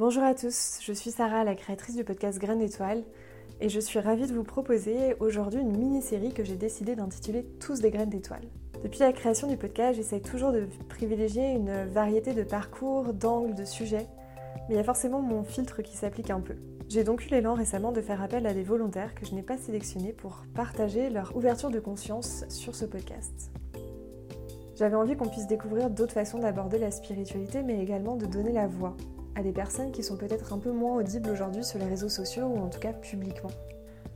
Bonjour à tous, je suis Sarah, la créatrice du podcast Graines d'étoiles, et je suis ravie de vous proposer aujourd'hui une mini-série que j'ai décidé d'intituler Tous des graines d'étoiles. Depuis la création du podcast, j'essaye toujours de privilégier une variété de parcours, d'angles, de sujets, mais il y a forcément mon filtre qui s'applique un peu. J'ai donc eu l'élan récemment de faire appel à des volontaires que je n'ai pas sélectionnés pour partager leur ouverture de conscience sur ce podcast. J'avais envie qu'on puisse découvrir d'autres façons d'aborder la spiritualité, mais également de donner la voix à des personnes qui sont peut-être un peu moins audibles aujourd'hui sur les réseaux sociaux ou en tout cas publiquement.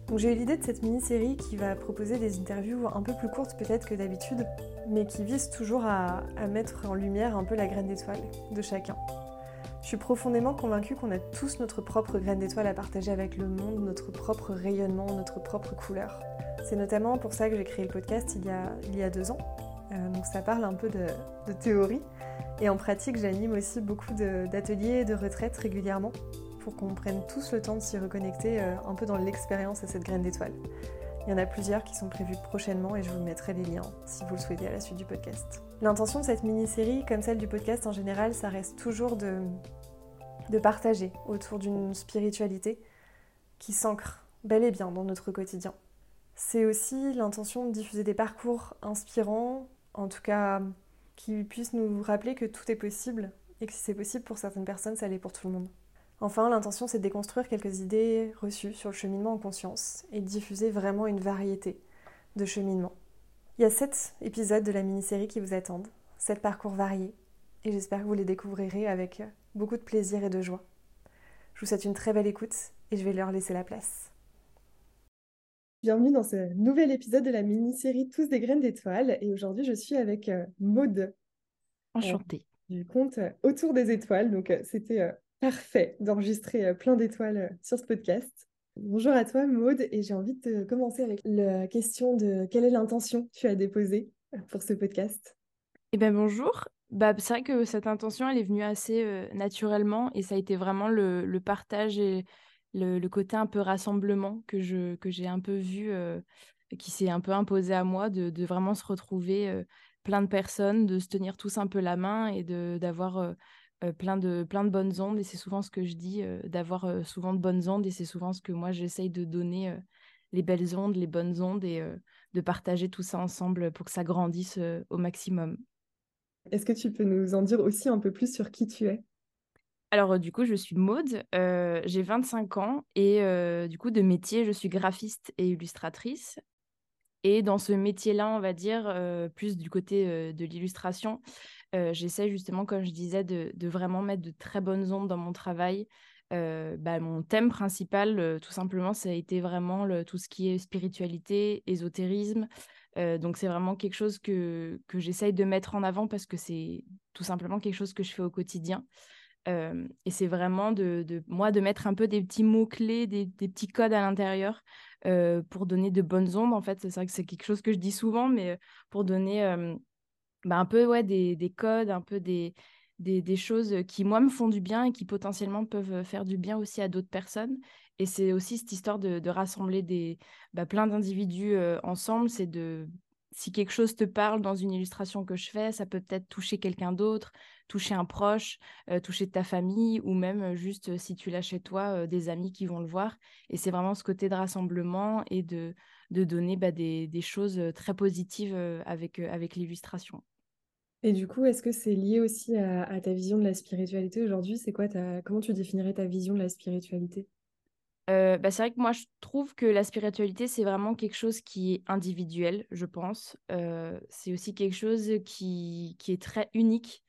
Donc j'ai eu l'idée de cette mini-série qui va proposer des interviews un peu plus courtes peut-être que d'habitude, mais qui vise toujours à, mettre en lumière un peu la graine d'étoile de chacun. Je suis profondément convaincue qu'on a tous notre propre graine d'étoile à partager avec le monde, notre propre rayonnement, notre propre couleur. C'est notamment pour ça que j'ai créé le podcast il y a, deux ans. Euh, donc ça parle un peu de théorie, et en pratique, j'anime aussi beaucoup d'ateliers et de retraites régulièrement pour qu'on prenne tous le temps de s'y reconnecter euh, un peu dans l'expérience à cette graine d'étoile. Il y en a plusieurs qui sont prévus prochainement et je vous mettrai les liens si vous le souhaitez à la suite du podcast. L'intention de cette mini-série, comme celle du podcast en général, ça reste toujours de, de partager autour d'une spiritualité qui s'ancre bel et bien dans notre quotidien. C'est aussi l'intention de diffuser des parcours inspirants, en tout cas qui puisse nous rappeler que tout est possible et que si c'est possible pour certaines personnes, ça l'est pour tout le monde. Enfin, l'intention, c'est de déconstruire quelques idées reçues sur le cheminement en conscience et diffuser vraiment une variété de cheminements. Il y a sept épisodes de la mini-série qui vous attendent, sept parcours variés, et j'espère que vous les découvrirez avec beaucoup de plaisir et de joie. Je vous souhaite une très belle écoute et je vais leur laisser la place. Bienvenue dans ce nouvel épisode de la mini-série Tous des graines d'étoiles. Et aujourd'hui, je suis avec euh, Maude. Enchantée. Euh, du compte euh, Autour des étoiles. Donc, c'était parfait d'enregistrer plein d'étoiles sur ce podcast. Bonjour à toi, Maude. Et j'ai envie de commencer avec la question de quelle est l'intention que tu as déposée pour ce podcast? Eh bien, bonjour. Bah, c'est vrai que cette intention, elle est venue assez naturellement et ça a été vraiment le, le partage et le, côté un peu rassemblement que je que j'ai un peu vu, euh, qui s'est un peu imposé à moi, de, vraiment se retrouver euh, plein de personnes, de se tenir tous un peu la main et de d'avoir euh, plein de plein de bonnes ondes. Et c'est souvent ce que je dis, d'avoir souvent de bonnes ondes. Et c'est souvent ce que moi j'essaye de donner les belles ondes, les bonnes ondes et de partager tout ça ensemble pour que ça grandisse au maximum. Est-ce que tu peux nous en dire aussi un peu plus sur qui tu es? Alors, du coup, je suis Maude, euh, j'ai 25 ans et euh, du coup, de métier, je suis graphiste et illustratrice. Et dans ce métier-là, on va dire, euh, plus du côté de l'illustration, j'essaie justement, comme je disais, de, vraiment mettre de très bonnes ondes dans mon travail. Bah, mon thème principal, tout simplement, ça a été vraiment tout ce qui est spiritualité, ésotérisme. donc, c'est vraiment quelque chose que, que j'essaye de mettre en avant parce que c'est tout simplement quelque chose que je fais au quotidien et c'est vraiment de, moi de mettre un peu des petits mots-clés, des, petits codes à l'intérieur pour donner de bonnes ondes. En fait, c'est vrai que c'est quelque chose que je dis souvent, mais pour donner bah, un peu ouais, des, des, codes, un peu des, des, choses qui, moi, me font du bien et qui potentiellement peuvent faire du bien aussi à d'autres personnes. Et c'est aussi cette histoire de, rassembler des, bah, plein d'individus ensemble, c'est de si quelque chose te parle dans une illustration que je fais, ça peut peut-être toucher quelqu'un d'autre, toucher un proche, euh, toucher ta famille ou même euh, juste euh, si tu l'as chez toi, des amis qui vont le voir. Et c'est vraiment ce côté de rassemblement et de, de donner bah, des, des, choses très positives avec, avec l'illustration. Et du coup, est-ce que c'est lié aussi à, ta vision de la spiritualité aujourd'hui? C'est quoi Comment tu définirais ta vision de la spiritualité? Bah, c'est vrai que moi, je trouve que la spiritualité, c'est vraiment quelque chose qui est individuel, je pense. c'est aussi quelque chose qui, qui est très unique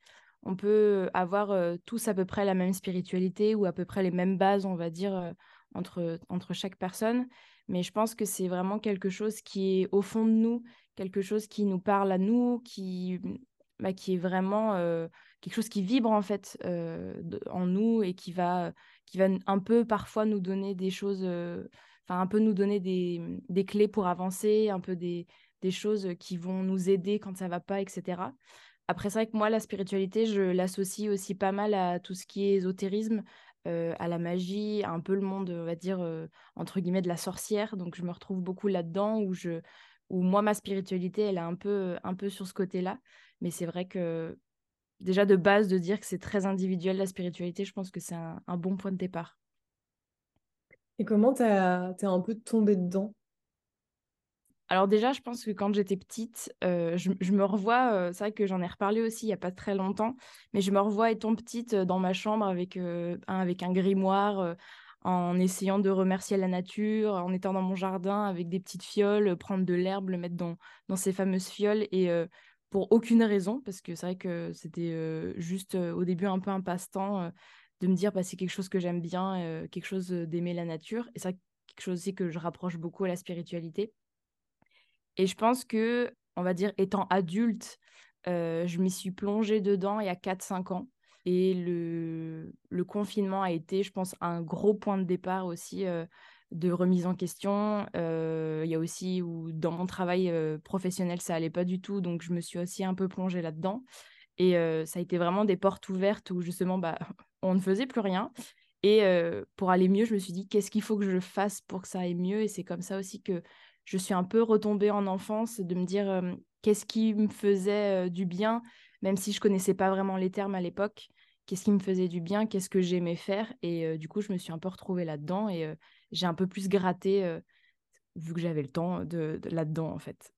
on peut avoir tous à peu près la même spiritualité ou à peu près les mêmes bases, on va dire, entre, entre chaque personne. Mais je pense que c'est vraiment quelque chose qui est au fond de nous, quelque chose qui nous parle à nous, qui, bah, qui est vraiment quelque chose qui vibre en fait en nous et qui va, qui va un peu parfois nous donner des choses, enfin un peu nous donner des, des, clés pour avancer, un peu des, des choses qui vont nous aider quand ça va pas, etc. Après, c'est vrai que moi, la spiritualité, je l'associe aussi pas mal à tout ce qui est ésotérisme, euh, à la magie, un peu le monde, on va dire, euh, entre guillemets, de la sorcière. Donc, je me retrouve beaucoup là-dedans où, je, où moi, ma spiritualité, elle est un peu, un peu sur ce côté-là. Mais c'est vrai que déjà de base de dire que c'est très individuel la spiritualité, je pense que c'est un, bon point de départ. Et comment tu es un peu tombée dedans? Alors déjà, je pense que quand j'étais petite, euh, je, me revois, euh, c'est vrai que j'en ai reparlé aussi il n'y a pas très longtemps, mais je me revois étant petite euh, dans ma chambre avec, un, avec un grimoire, en essayant de remercier la nature, en étant dans mon jardin avec des petites fioles, prendre de l'herbe, le mettre dans, dans ces fameuses fioles, et pour aucune raison, parce que c'est vrai que c'était juste au début un peu un passe-temps de me dire bah, c'est quelque chose que j'aime bien, quelque chose d'aimer la nature, et c'est quelque chose aussi que je rapproche beaucoup à la spiritualité. Et je pense que, on va dire, étant adulte, euh, je m'y suis plongée dedans il y a 4-5 ans. Et le, le, confinement a été, je pense, un gros point de départ aussi euh, de remise en question. Euh, il y a aussi où dans mon travail professionnel, ça allait pas du tout. Donc, je me suis aussi un peu plongée là-dedans. Et ça a été vraiment des portes ouvertes où justement, bah, on ne faisait plus rien. Et pour aller mieux, je me suis dit, qu'est-ce qu'il faut que je fasse pour que ça aille mieux? Et c'est comme ça aussi que je suis un peu retombée en enfance, de me dire qu'est-ce qui me faisait du bien, même si je connaissais pas vraiment les termes à l'époque, qu'est-ce qui me faisait du bien, qu'est-ce que j'aimais faire. Et du coup, je me suis un peu retrouvée là-dedans et j'ai un peu plus gratté, vu que j'avais le temps, de, là-dedans, en fait.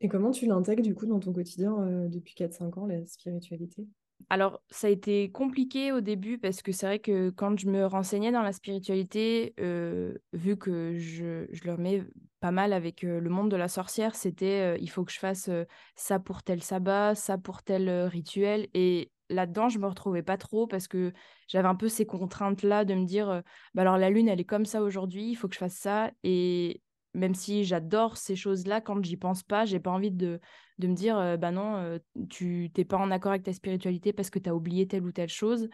Et comment tu l'intègres, du coup, dans ton quotidien depuis 4-5 ans, la spiritualité? Alors, ça a été compliqué au début parce que c'est vrai que quand je me renseignais dans la spiritualité, euh, vu que je, je le remets pas mal avec euh, le monde de la sorcière, c'était euh, il faut que je fasse ça pour tel sabbat, ça pour tel rituel. Et là-dedans, je me retrouvais pas trop parce que j'avais un peu ces contraintes-là de me dire bah alors la lune, elle est comme ça aujourd'hui, il faut que je fasse ça. Et même si j'adore ces choses-là, quand j'y pense pas, j'ai pas envie de, de me dire, euh, bah non, euh, tu t'es pas en accord avec ta spiritualité parce que tu as oublié telle ou telle chose.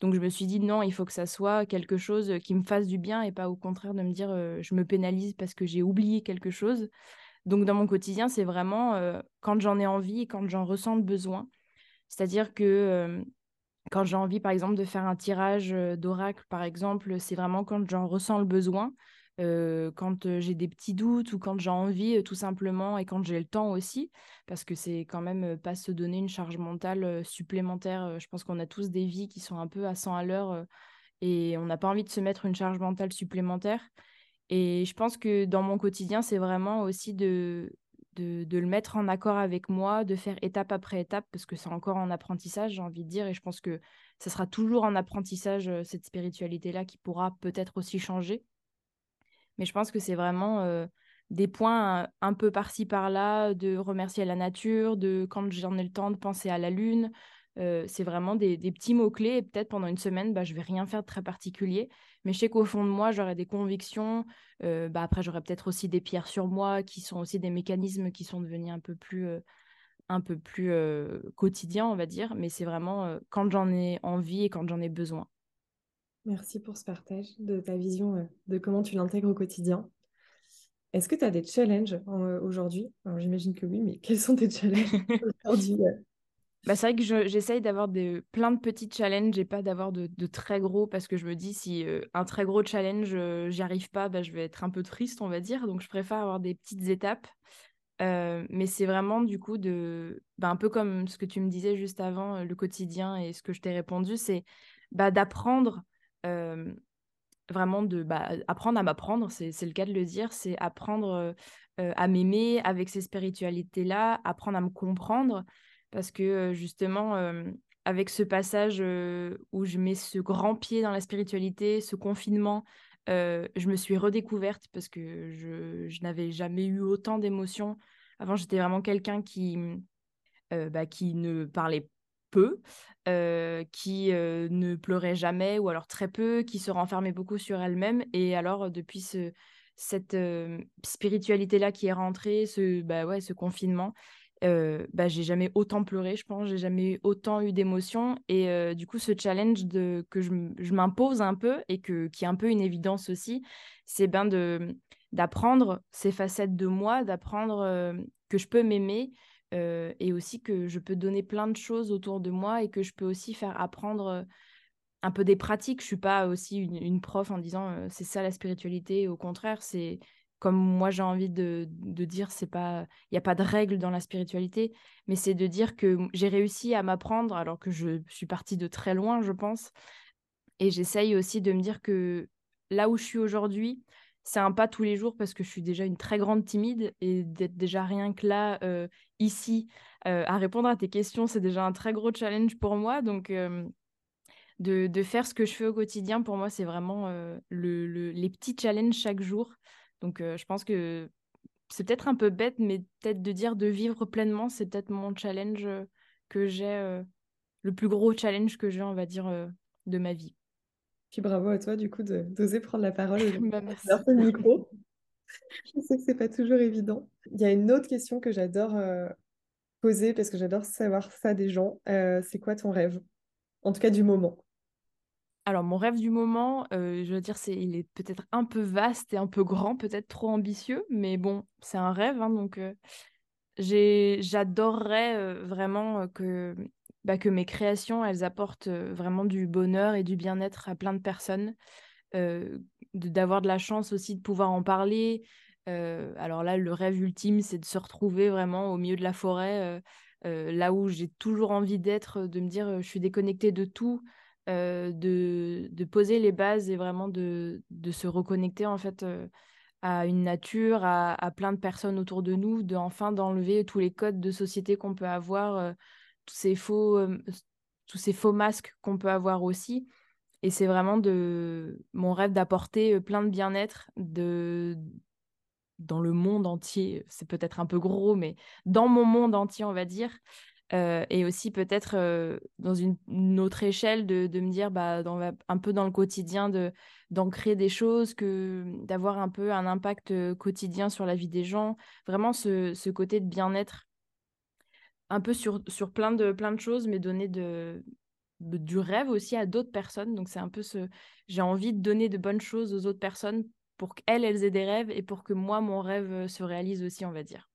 Donc je me suis dit, non, il faut que ça soit quelque chose qui me fasse du bien et pas au contraire de me dire, euh, je me pénalise parce que j'ai oublié quelque chose. Donc dans mon quotidien, c'est vraiment quand j'en ai envie et quand j'en ressens le besoin. C'est-à-dire que quand j'ai envie, par exemple, de faire un tirage d'oracle, par exemple, c'est vraiment quand j'en ressens le besoin. Quand j'ai des petits doutes ou quand j'ai envie tout simplement et quand j'ai le temps aussi, parce que c'est quand même pas se donner une charge mentale supplémentaire. Je pense qu'on a tous des vies qui sont un peu à 100 à l'heure et on n'a pas envie de se mettre une charge mentale supplémentaire. Et je pense que dans mon quotidien, c'est vraiment aussi de, de, le mettre en accord avec moi, de faire étape après étape, parce que c'est encore en apprentissage, j'ai envie de dire, et je pense que ça sera toujours en apprentissage, cette spiritualité-là, qui pourra peut-être aussi changer. Mais je pense que c'est vraiment euh, des points un, peu par-ci par-là, de remercier la nature, de quand j'en ai le temps de penser à la lune. Euh, c'est vraiment des, petits mots-clés. Et peut-être pendant une semaine, bah, je vais rien faire de très particulier. Mais je sais qu'au fond de moi, j'aurai des convictions. Euh, bah, après, j'aurai peut-être aussi des pierres sur moi, qui sont aussi des mécanismes qui sont devenus un peu plus, un peu plus quotidiens, on va dire. Mais c'est vraiment quand j'en ai envie et quand j'en ai besoin. Merci pour ce partage de ta vision de comment tu l'intègres au quotidien. Est-ce que tu as des challenges aujourd'hui? Alors j'imagine que oui, mais quels sont tes challenges aujourd'hui? Bah, C'est vrai que j'essaye d'avoir plein de petits challenges et pas d'avoir de, très gros parce que je me dis si un très gros challenge, j'y arrive pas, bah, je vais être un peu triste, on va dire. Donc je préfère avoir des petites étapes. mais c'est vraiment du coup de, bah, un peu comme ce que tu me disais juste avant, le quotidien et ce que je t'ai répondu, c'est bah, d'apprendre vraiment de bah, apprendre à m'apprendre, c'est le cas de le dire, c'est apprendre à m'aimer avec ces spiritualités-là, apprendre à me comprendre, parce que justement, avec ce passage où je mets ce grand pied dans la spiritualité, ce confinement, je me suis redécouverte parce que je, n'avais jamais eu autant d'émotions. Avant, j'étais vraiment quelqu'un qui, bah, qui ne parlait peu, euh, qui euh, ne pleurait jamais ou alors très peu, qui se renfermait beaucoup sur elle-même. Et alors, depuis ce, cette euh, spiritualité-là qui est rentrée, ce, bah ouais, ce confinement, bah, j'ai jamais autant pleuré, je pense, j'ai jamais autant eu d'émotions. Et du coup, ce challenge de, que je, je m'impose un peu et que, qui est un peu une évidence aussi, c'est ben d'apprendre ces facettes de moi, d'apprendre que je peux m'aimer, et aussi que je peux donner plein de choses autour de moi et que je peux aussi faire apprendre un peu des pratiques. Je suis pas aussi une, prof en disant c'est ça la spiritualité. Au contraire, c'est comme moi j'ai envie de, dire, c'est pas, il n'y a pas de règle dans la spiritualité, mais c'est de dire que j'ai réussi à m'apprendre alors que je suis partie de très loin, je pense. Et j'essaye aussi de me dire que là où je suis aujourd'hui, c'est un pas tous les jours parce que je suis déjà une très grande timide et d'être déjà rien que là, euh, ici, euh, à répondre à tes questions, c'est déjà un très gros challenge pour moi. Donc, de, faire ce que je fais au quotidien, pour moi, c'est vraiment le, les petits challenges chaque jour. Donc, je pense que c'est peut-être un peu bête, mais peut-être de dire de vivre pleinement, c'est peut-être mon challenge que j'ai, le plus gros challenge que j'ai, on va dire, de ma vie. Puis bravo à toi, du coup, d'oser prendre la parole bah, merci. le micro. Je sais que c'est pas toujours évident. Il y a une autre question que j'adore euh, poser parce que j'adore savoir ça des gens. Euh, c'est quoi ton rêve? En tout cas, du moment. Alors, mon rêve du moment, euh, je veux dire, c'est, il est peut-être un peu vaste et un peu grand, peut-être trop ambitieux, mais bon, c'est un rêve. Hein, donc, j'adorerais vraiment que bah, que mes créations, elles apportent vraiment du bonheur et du bien-être à plein de personnes, d'avoir de, la chance aussi de pouvoir en parler. alors là, le rêve ultime, c'est de se retrouver vraiment au milieu de la forêt, là où j'ai toujours envie d'être, de me dire je suis déconnectée de tout, de, de, poser les bases et vraiment de, se reconnecter en fait à une nature, à, à, plein de personnes autour de nous, de enfin d'enlever tous les codes de société qu'on peut avoir tous ces faux, tous ces faux masques qu'on peut avoir aussi. Et c'est vraiment de mon rêve d'apporter plein de bien-être de dans le monde entier. C'est peut-être un peu gros, mais dans mon monde entier, on va dire. Et aussi peut-être dans une, autre échelle de, me dire bah, un peu dans le quotidien de d'ancrer des choses que d'avoir un peu un impact quotidien sur la vie des gens vraiment ce, côté de bien-être un peu sur, sur plein, de, plein de choses, mais donner de, du rêve aussi à d'autres personnes. Donc c'est un peu ce... J'ai envie de donner de bonnes choses aux autres personnes pour qu'elles, elles aient des rêves et pour que moi, mon rêve euh, se réalise aussi, on va dire.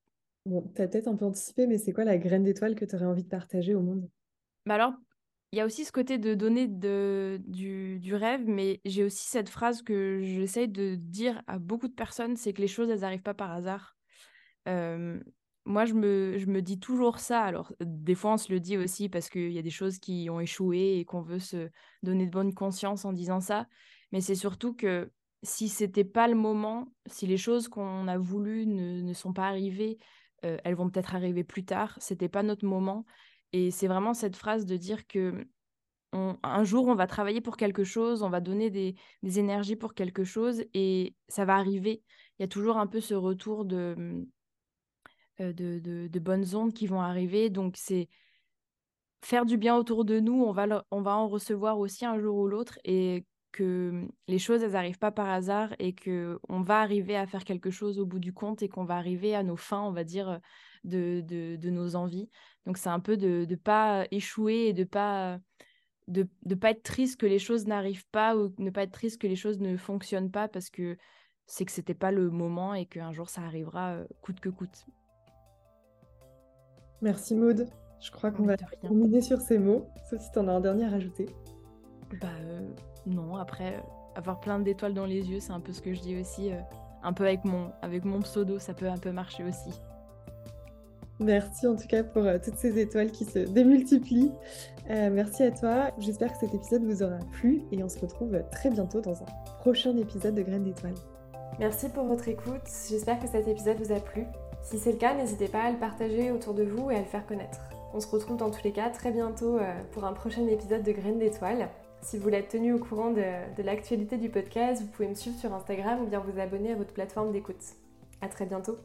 Bon, tu as peut-être un peu anticipé, mais c'est quoi la graine d'étoile que tu aurais envie de partager au monde? Bah Alors, il y a aussi ce côté de donner de, du, du rêve, mais j'ai aussi cette phrase que j'essaye de dire à beaucoup de personnes, c'est que les choses, elles n'arrivent pas par hasard. Euh, moi, je me, je me dis toujours ça. Alors, des fois, on se le dit aussi parce qu'il y a des choses qui ont échoué et qu'on veut se donner de bonne conscience en disant ça. Mais c'est surtout que si c'était pas le moment, si les choses qu'on a voulu ne, ne, sont pas arrivées, euh, elles vont peut-être arriver plus tard. C'était pas notre moment. Et c'est vraiment cette phrase de dire que un jour, on va travailler pour quelque chose, on va donner des, énergies pour quelque chose et ça va arriver. Il y a toujours un peu ce retour de euh, de, bonnes ondes qui vont arriver. Donc, c'est faire du bien autour de nous. On va, on va en recevoir aussi un jour ou l'autre que les choses, elles n'arrivent pas par hasard et que on va arriver à faire quelque chose au bout du compte et qu'on va arriver à nos fins, on va dire, de, de, nos envies. Donc, c'est un peu de ne pas échouer et de pas de ne pas être triste que les choses n'arrivent pas ou ne pas être triste que les choses ne fonctionnent pas parce que c'est que c'était pas le moment et qu'un jour ça arrivera coûte que coûte. Merci Maude. Je crois qu'on va terminer sur ces mots, sauf si tu en as un dernier à rajouter. Bah euh, non, après, euh, avoir plein d'étoiles dans les yeux, c'est un peu ce que je dis aussi. Euh, un peu avec mon, avec mon pseudo, ça peut un peu marcher aussi. Merci en tout cas pour toutes ces étoiles qui se démultiplient. merci à toi. J'espère que cet épisode vous aura plu et on se retrouve très bientôt dans un prochain épisode de Graines d'étoiles. Merci pour votre écoute. J'espère que cet épisode vous a plu. Si c'est le cas, n'hésitez pas à le partager autour de vous et à le faire connaître. On se retrouve dans tous les cas très bientôt pour un prochain épisode de Graines d'étoiles. Si vous voulez être tenu au courant de, de l'actualité du podcast, vous pouvez me suivre sur Instagram ou bien vous abonner à votre plateforme d'écoute. A très bientôt